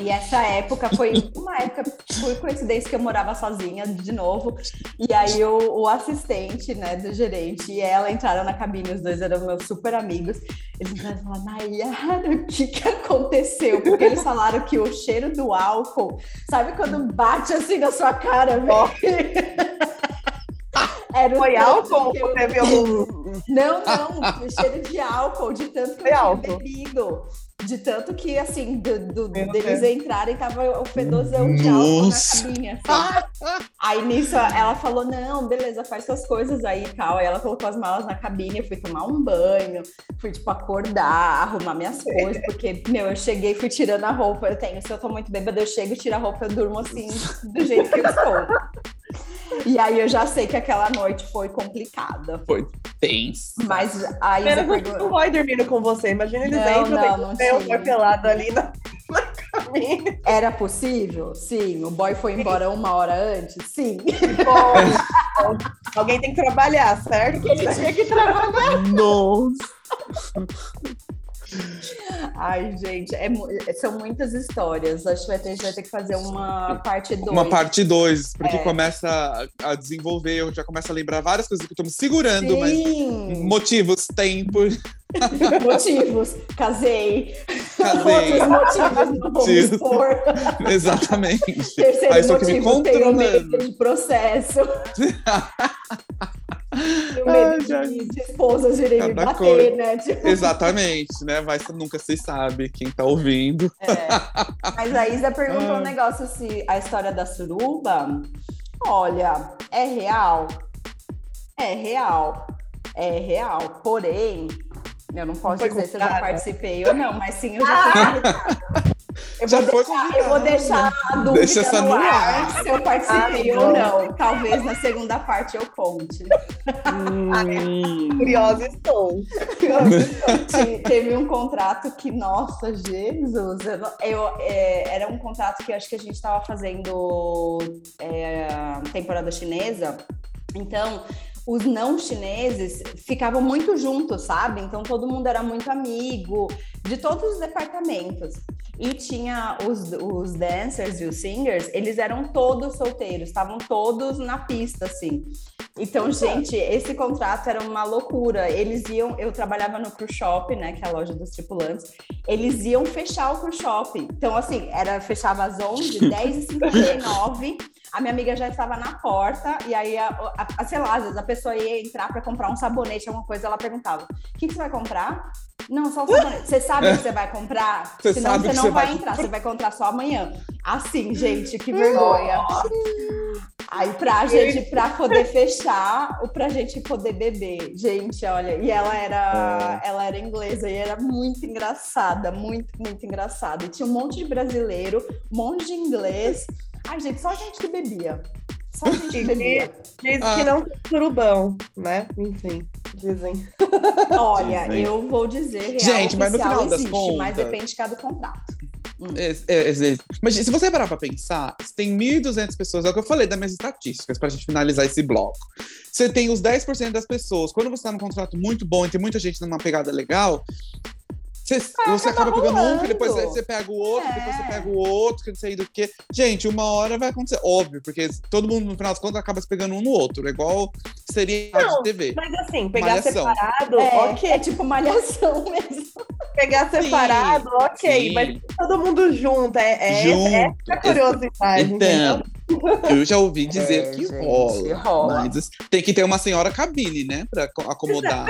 E essa época foi uma época, por coincidência, que eu morava sozinha de novo. E aí o, o assistente, né, do gerente e ela entraram na cabine, os dois eram meus super amigos. Eles entraram e falaram, Nayara, o que que aconteceu? Porque eles falaram que o cheiro do álcool, sabe quando bate assim na sua cara, velho? <laughs> Era o Foi álcool que ou eu- teve algum. <laughs> não, não, cheiro de álcool, de tanto que Foi eu tinha álcool. bebido. De tanto que, assim, do, do- deles Deus. entrarem, tava o fedozão de álcool na cabine, assim. Aí nisso ela falou: não, beleza, faz suas coisas aí e tal. Aí ela colocou as malas na cabine, eu fui tomar um banho, fui, tipo, acordar, arrumar minhas coisas, porque, meu, eu cheguei, fui tirando a roupa. Eu tenho, se eu tô muito bêbada, eu chego, tiro a roupa, eu durmo assim, do jeito que eu estou. E aí eu já sei que aquela noite foi complicada. Tenso. Mas a Isa Menos perguntou. boy dormindo com você. Imagina eles Não, entram, não, tem não um boy pelado ali na, <laughs> na cabine. Era possível? Sim. O boy foi embora uma hora antes? Sim. Bom, <laughs> alguém tem que trabalhar, certo? Ele tinha que trabalhar. <laughs> Nossa. Ai, gente, é mu- são muitas histórias. Acho que a gente vai ter que fazer uma parte 2. Uma parte 2, porque É. começa a- desenvolver, eu já começo a lembrar várias coisas que eu tô me segurando, mas Sim. motivos tem por <laughs> Motivos. Casei. casei. Outros motivos não vou Motivos. expor. <laughs> Exatamente. Terceiro Aí estou aqui me motivo, tenho medo controlando. de processo. <laughs> Tenho de, esposas irem me bater, coisa. né? <laughs> Tipo, Exatamente, né? Mas nunca se sabe quem tá ouvindo. É. Mas a Isa perguntou um Ai. negócio se a história da suruba. Olha, é real? É real. É real. Porém, eu não posso Foi dizer se eu já participei ou não, mas sim, eu já <laughs> fui convidada. Eu Já vou, foi deixar, eu vou deixar a dúvida Deixa essa no ar ar. se eu participei Ah, ou não. Talvez na segunda parte eu conte. Curiosa estou. <laughs> Te- Teve um contrato que, nossa, Jesus, eu, eu, é, era um contrato que eu acho que a gente estava fazendo é, temporada chinesa, então os não chineses ficavam muito juntos, sabe? Então todo mundo era muito amigo de todos os departamentos. E tinha os, os dancers e os singers, eles eram todos solteiros, estavam todos na pista, assim. Então, gente, esse contrato era uma loucura. Eles iam, eu trabalhava no cruise shop, né, que é a loja dos tripulantes. Eles iam fechar o cruise shop. Então, assim, era fechava às 11, 10h59. A minha amiga já estava na porta e aí, a, a, a- sei lá, às vezes a pessoa ia entrar para comprar um sabonete, alguma coisa, ela perguntava: "O que, que você vai comprar?" Não, só o sabonete. Você sabe o que você vai comprar? Você Senão sabe você não você vai vai entrar, você vai comprar só amanhã. Assim, gente, que vergonha. Aí pra gente, pra poder fechar, ou pra gente poder beber. Gente, olha, e ela era, ela era inglesa e era muito engraçada, muito, muito engraçada. E tinha um monte de brasileiro, um monte de inglês. Ai, gente, só gente que bebia. Só gente que bebia. Diz Ah. que não tem surubão, né? Enfim, dizem. Olha, Dizem. eu vou dizer real Gente, mas no final das existe, mas contas- depende de cada contrato. É, é, é, Mas se você parar pra pensar, tem 1.200 pessoas, é o que eu falei das minhas estatísticas, pra gente finalizar esse bloco. Você tem os 10% das pessoas. Quando você tá num contrato muito bom e tem muita gente numa pegada legal, você, você acaba pegando um, que depois rolando. você pega o outro, depois você É. pega o outro, que não sei do que. Gente, uma hora vai acontecer. Óbvio, porque todo mundo, no final das contas, acaba se pegando um no outro. É igual seria Não, de TV. Mas assim, pegar Malhação. separado, É, ok. é tipo malhação <laughs> mesmo. pegar separado, ok, sim. mas todo mundo junto, é, é, Junto. essa é curiosidade. Então, eu já ouvi dizer É, que gente, rola, rola. Mas tem que ter uma senhora cabine, né? Pra co- acomodar.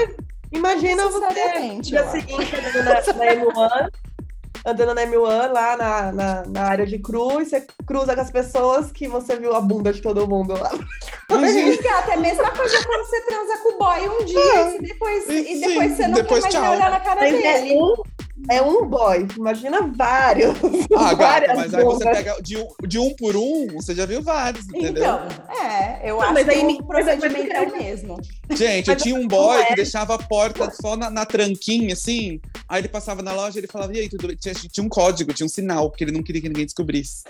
Imagina você dia seguinte andando na, na M1, andando na M1 lá na, na, na área de cruz, você cruza com as pessoas que você viu a bunda de todo mundo lá. Mas, gata, é a mesma coisa quando você transa com o boy um dia e depois, e Sim, depois você não depois quer mais tchau. olhar na cara Mas é dele. um, é um boy, imagina vários. <laughs> Ah, gata, várias mas aí você pega de um, de um por um, você já viu vários, entendeu? Então, é, eu Não, acho mas que aí o me- mas aí- procedimento é o mesmo. Gente, eu tinha um boy é. que deixava a porta só na, na tranquinha, assim. Aí ele passava na loja e ele falava, e aí, tudo bem? Tinha, tinha um código, tinha um sinal, porque ele não queria que ninguém descobrisse.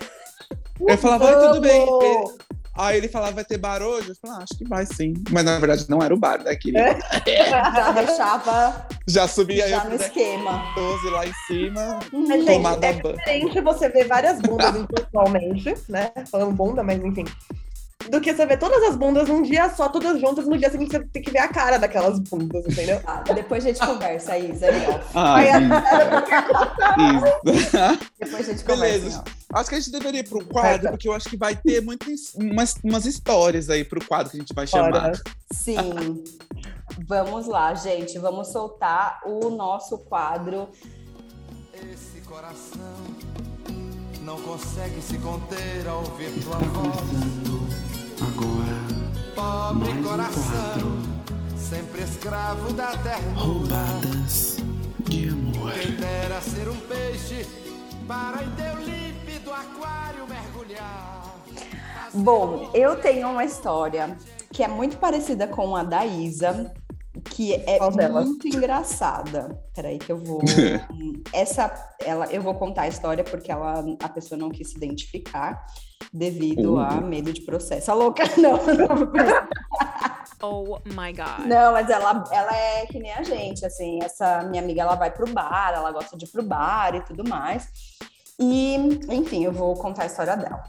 Eu falava, oi, tudo bem. Vamos! Aí ele falava, vai ter bar hoje? Eu falava, ah, acho que vai sim. Mas na verdade não era o bar, né, querida? É. Já <laughs> deixava Já subia já eu no esquema. 12 lá em cima, Mas, gente, é diferente você ver várias bundas <laughs> individualmente, né? Falando bunda, mas enfim. Do que você ver todas as bundas num dia só, todas juntas, no dia seguinte você tem que ver a cara daquelas bundas, entendeu? Tá, depois a gente conversa, Isa. aí, ó. Ai, Aí, isso. <laughs> Depois a gente Beleza. conversa. ó. Acho que a gente deveria ir pro quadro, porque eu acho que vai ter muitas umas, umas histórias aí pro quadro que a gente vai chamar. Sim. Vamos lá, gente. Vamos soltar o nosso quadro. Esse coração não consegue se conter ao ouvir tua voz. Agora, Pobre Mais um coração, sempre escravo da ternura. roubadas de amor. Quem dera ser um peixe para em teu límpido aquário mergulhar. Bom, eu tenho uma história que é muito parecida com a da Isa, que é Qual delas? muito engraçada. Peraí que eu vou. <laughs> Essa, ela, eu vou contar a história porque ela, a pessoa não quis se identificar devido Uhum. a medo de processo. A louca, <laughs> não, não. Oh my god. Não, mas ela, ela é que nem a gente, assim, essa minha amiga, ela vai pro bar, ela gosta de ir pro bar e tudo mais. E, enfim, eu vou contar a história dela.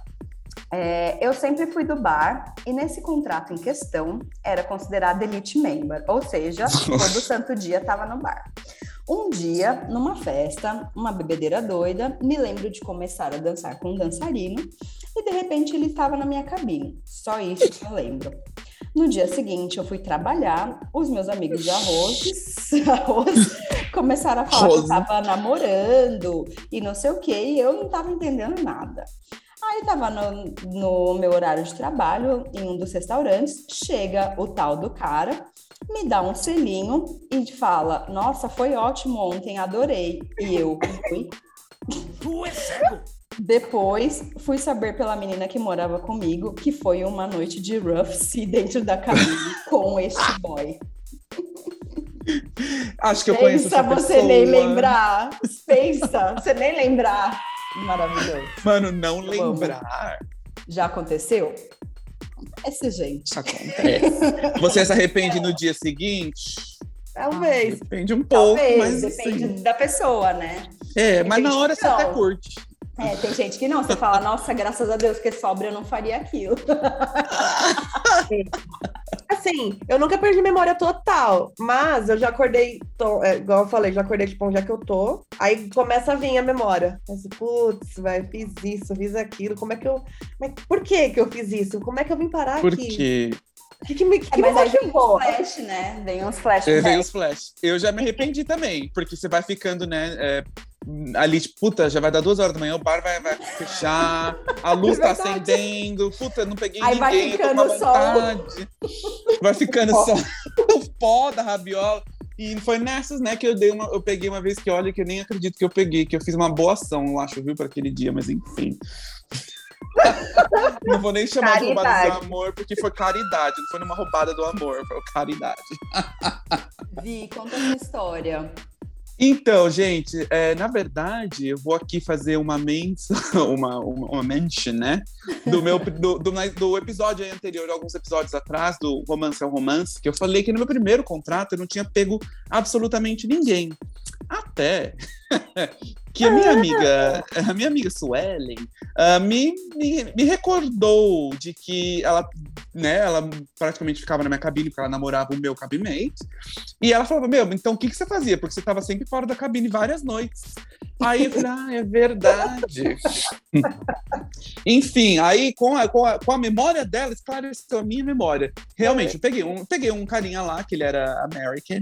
É, eu sempre fui do bar e nesse contrato em questão era considerada elite member, ou seja, <laughs> todo santo dia estava no bar. Um dia, numa festa, uma bebedeira doida, me lembro de começar a dançar com um dançarino e de repente ele estava na minha cabine. Só isso que eu lembro. No dia seguinte, eu fui trabalhar, os meus amigos de arroz, <laughs> arroz começaram a falar que eu Arroz. tava namorando e não sei o que, e eu não tava entendendo nada. Aí tava no, no meu horário de trabalho, em um dos restaurantes, chega o tal do cara, me dá um selinho e fala: Nossa, foi ótimo ontem, adorei. E eu fui. Depois fui saber pela menina que morava comigo que foi uma noite de rough sea dentro da cabine <laughs> com este boy. Acho que eu conheço Pensa essa você pessoa. nem lembrar. Pensa, você nem lembrar. Maravilhoso. Mano, não amo. lembrar. Já aconteceu? Acontece, gente. Acontece. Você se arrepende no dia seguinte? Talvez. Depende um pouco, Talvez, mas depende assim, da pessoa, né? É, mas na Depende hora você até curte. É, tem gente que não. Você fala, nossa, graças a Deus, que sobra eu não faria aquilo. <laughs> Assim, eu nunca perdi memória total, mas eu já acordei, tô- é, igual eu falei, já acordei, tipo, onde é que eu tô. Aí começa a vir a memória. Mas, putz, vai, fiz isso, fiz aquilo. Como é que eu. Mas por que que eu fiz isso? Como é que eu vim parar Por aqui? quê? O que, que me, que É, me mas aí vem uns motivou? flash, né? Vem uns flash. É, vem os flash. Eu já me arrependi também, porque você vai ficando, né? é, ali, tipo, puta, já vai dar duas horas da manhã, o bar vai, vai fechar, a luz tá verdade. acendendo, puta, não peguei Aí vai ninguém, eu tô com ficando só o- vontade. Vai ficando <laughs> só o pó da rabiola. E foi nessas, né, que eu dei uma, eu peguei uma vez que olha que eu nem acredito que eu peguei, que eu fiz uma boa ação, eu acho, viu, para aquele dia, mas enfim. <laughs> não vou nem chamar de roubada Caridade. do amor, porque foi caridade, não foi numa roubada do amor, foi caridade. Vi, conta a sua história. Então, gente, é, na verdade, eu vou aqui fazer uma mention, <laughs> uma, uma, uma mention, né? Do meu do, do, do episódio anterior, alguns episódios atrás, do Romance é um Romance, que eu falei que no meu primeiro contrato eu não tinha pego absolutamente ninguém. Até <laughs> que a minha amiga, a minha amiga Suelen, ah, me, me, me recordou de que ela, né, ela praticamente ficava na minha cabine, porque ela namorava o meu cabinmate. E ela falava, meu, então o que, que você fazia? Porque você estava sempre fora da cabine várias noites. Aí eu falei, ah, é verdade. <laughs> Enfim, aí com a, com, a, com a memória dela, esclareceu a minha memória. Realmente, eu peguei um, peguei um carinha lá, que ele era American,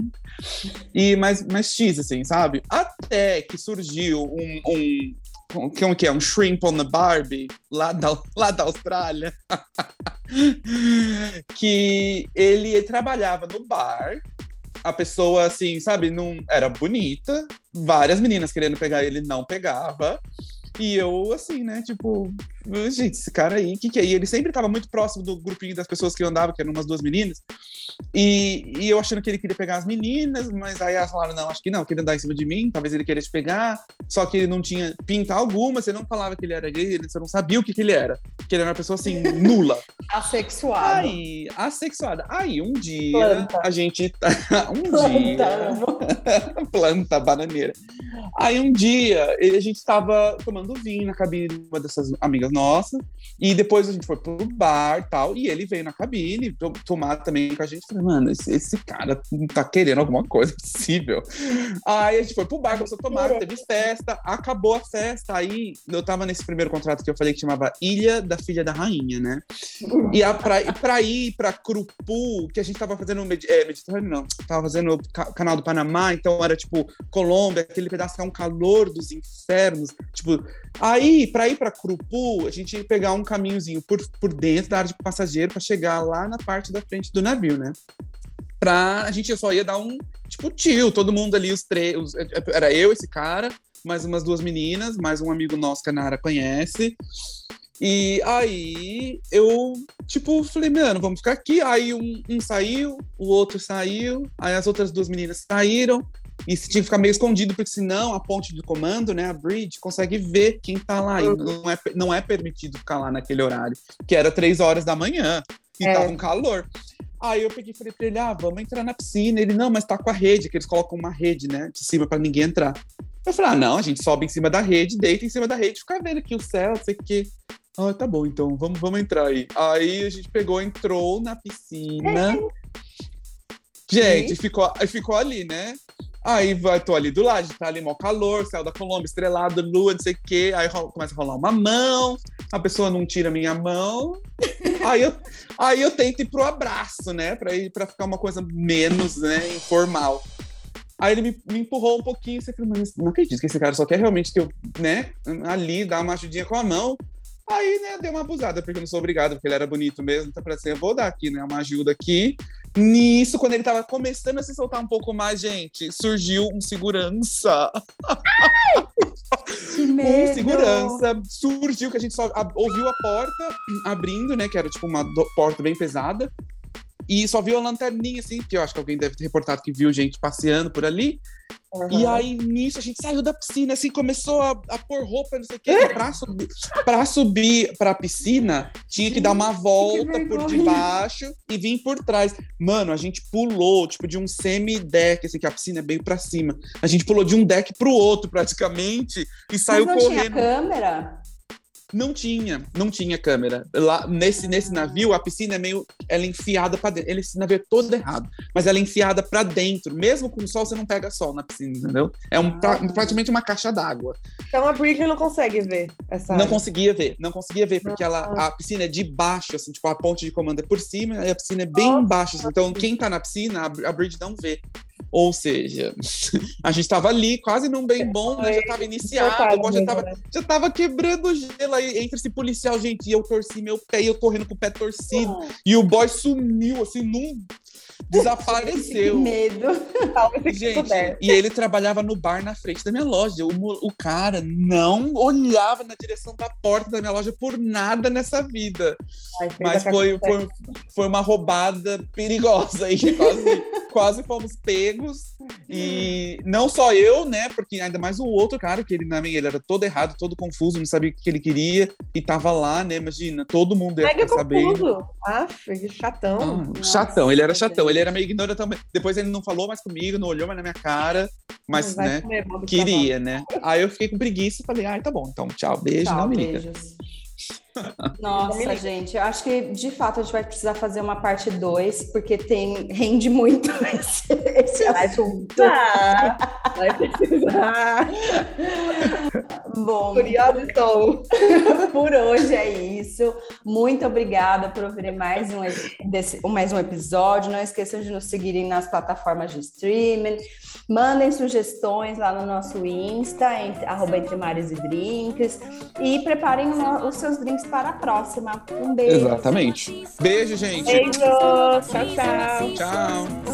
e mais, mais X, assim, sabe? Até que surgiu um, um como que é? Um shrimp on the Barbie, lá da, lá da Austrália. <laughs> que ele trabalhava no bar. A pessoa, assim, sabe, não era bonita. Várias meninas querendo pegar ele, não pegava. E eu, assim, né, tipo, gente, esse cara aí, o que, que é? E ele sempre tava muito próximo do grupinho das pessoas que eu andava, que eram umas duas meninas. E, e eu achando que ele queria pegar as meninas, mas aí elas falaram: não, acho que não, queria andar em cima de mim, talvez ele queria te pegar. Só que ele não tinha pinta alguma, você não falava que ele era gay, você não sabia o que, que ele era. Que ele era uma pessoa assim, nula. <laughs> Assexuado. Aí, assexuada. Aí um dia Planta. a gente. <laughs> um Planta, dia. <laughs> planta bananeira. Aí um dia a gente tava tomando vinho na cabine de uma dessas amigas nossas, e depois a gente foi pro bar e tal, e ele veio na cabine to- tomar também com a gente. Falei, mano, esse, esse cara tá querendo alguma coisa possível. Aí a gente foi pro bar, começou a tomar, teve festa, acabou a festa. Aí eu tava nesse primeiro contrato que eu falei que chamava Ilha da Filha da Rainha, né? E a, pra, pra ir pra Crupu, que a gente tava fazendo Medi é, Mediterrâneo, não, tava fazendo o ca- canal do Panamá, então era tipo Colômbia, aquele pedaço que é um calor dos infernos. Tipo, aí pra ir pra Crupu, a gente pegar um caminhozinho por, por dentro da área de passageiro pra chegar lá na parte da frente do navio, né? Pra a gente só ia dar um tipo tio, todo mundo ali, os três. Era eu, esse cara, mais umas duas meninas, mais um amigo nosso que a Nara conhece. E aí eu, tipo, falei, mano, vamos ficar aqui. Aí um, um saiu, o outro saiu, aí as outras duas meninas saíram. E se tinha que ficar meio escondido, porque senão a ponte de comando, né, a bridge, consegue ver quem tá lá. E não é, não é permitido ficar lá naquele horário, que era três horas da manhã. E É. tava um calor. Aí eu peguei e falei pra ele, ah, vamos entrar na piscina. Ele, não, mas tá com a rede, que eles colocam uma rede, né, de cima pra ninguém entrar. Eu falei, ah, não, a gente sobe em cima da rede, deita em cima da rede, fica vendo aqui o céu, não sei o quê. Ah, tá bom, então, vamos, vamos entrar aí. Aí a gente pegou, entrou na piscina. Gente, ficou, ficou ali, né? Aí vai, tô ali do lado, tá ali mó calor, céu da Colômbia, estrelado, lua, não sei o quê. Aí ro- começa a rolar uma mão, a pessoa não tira minha mão. <laughs> aí, eu, aí eu tento ir pro abraço, né? Pra, ir, pra ficar uma coisa menos, né, informal. Aí ele me, me empurrou um pouquinho, você falou, mas não acredito que esse cara só quer realmente que eu, né, ali, dar uma ajudinha com a mão. Aí, né, deu uma abusada, porque eu não sou obrigado, porque ele era bonito mesmo. Então, eu falei assim, eu vou dar aqui, né, uma ajuda aqui. Nisso, quando ele tava começando a se soltar um pouco mais, gente, surgiu um segurança. Que Um medo. segurança surgiu, que a gente só a- ouviu a porta abrindo, né, que era tipo uma do- porta bem pesada. E só viu a lanterninha, assim, que eu acho que alguém deve ter reportado que viu gente passeando por ali. E aí, nisso, a gente saiu da piscina, assim, começou a, a pôr roupa, não sei o quê. Pra subir, pra subir pra piscina, tinha que dar uma volta por debaixo e vir por trás. Mano, a gente pulou, tipo, de um semi-deck, assim, que a piscina é bem pra cima. A gente pulou de um deck pro outro, praticamente, e saiu Mas não correndo. tinha câmera? Não tinha, não tinha câmera. Lá nesse, nesse navio, a piscina é meio. Ela é enfiada pra dentro. Ele- Esse navio é todo errado, mas ela é enfiada pra dentro. Mesmo com sol, você não pega sol na piscina, entendeu? É um, pra- praticamente uma caixa d'água. Então a Bridget não consegue ver essa. Não conseguia ver, não conseguia ver, porque ela, a piscina é de baixo, assim, tipo, a ponte de comando é por cima e a piscina é bem Nossa. embaixo. assim. Então, quem tá na piscina, a, a Bridge não vê. Ou seja, a gente tava ali, quase num bem bom, né? Já tava iniciado, pau já mesmo, tava né? já tava quebrando gelo aí entre esse policial, gente, e eu torci meu pé, e eu correndo com o pé torcido, e o boy sumiu, assim, num... Que desapareceu. medo. Talvez se Gente, e ele trabalhava no bar na frente da minha loja. O, o cara não olhava na direção da porta da minha loja por nada nessa vida. Ai, Mas foi, foi, foi uma roubada perigosa aí. Quase, <laughs> quase fomos pegos. E não só eu, né? Porque ainda mais o outro cara, que ele, na minha, ele era todo errado, todo confuso, não sabia o que ele queria e tava lá, né? Imagina, todo mundo ia ficar sabendo. Aff, chatão. Ah, chatão, ele era chatão, ele era meio ignorante também. Depois ele não falou mais comigo, não olhou mais na minha cara, mas, né, comer, queria, né? Aí eu fiquei com preguiça e falei, ai, tá bom, então tchau, beijo, Tchau, não me liga. beijos. Nossa, gente, eu acho que de fato a gente vai precisar fazer uma parte 2, porque tem rende muito <laughs> esse, esse assunto. Tá. Vai precisar. Bom, Curiosa estou. por hoje é isso. Muito obrigada por ouvirem mais um, desse, mais um episódio. Não esqueçam de nos seguirem nas plataformas de streaming. Mandem sugestões lá no nosso Insta, entre, arroba entre mares e drinks. E preparem os seus drinks para a próxima. Um beijo. Exatamente. Beijo, gente. Beijo. Tchau, tchau. Tchau.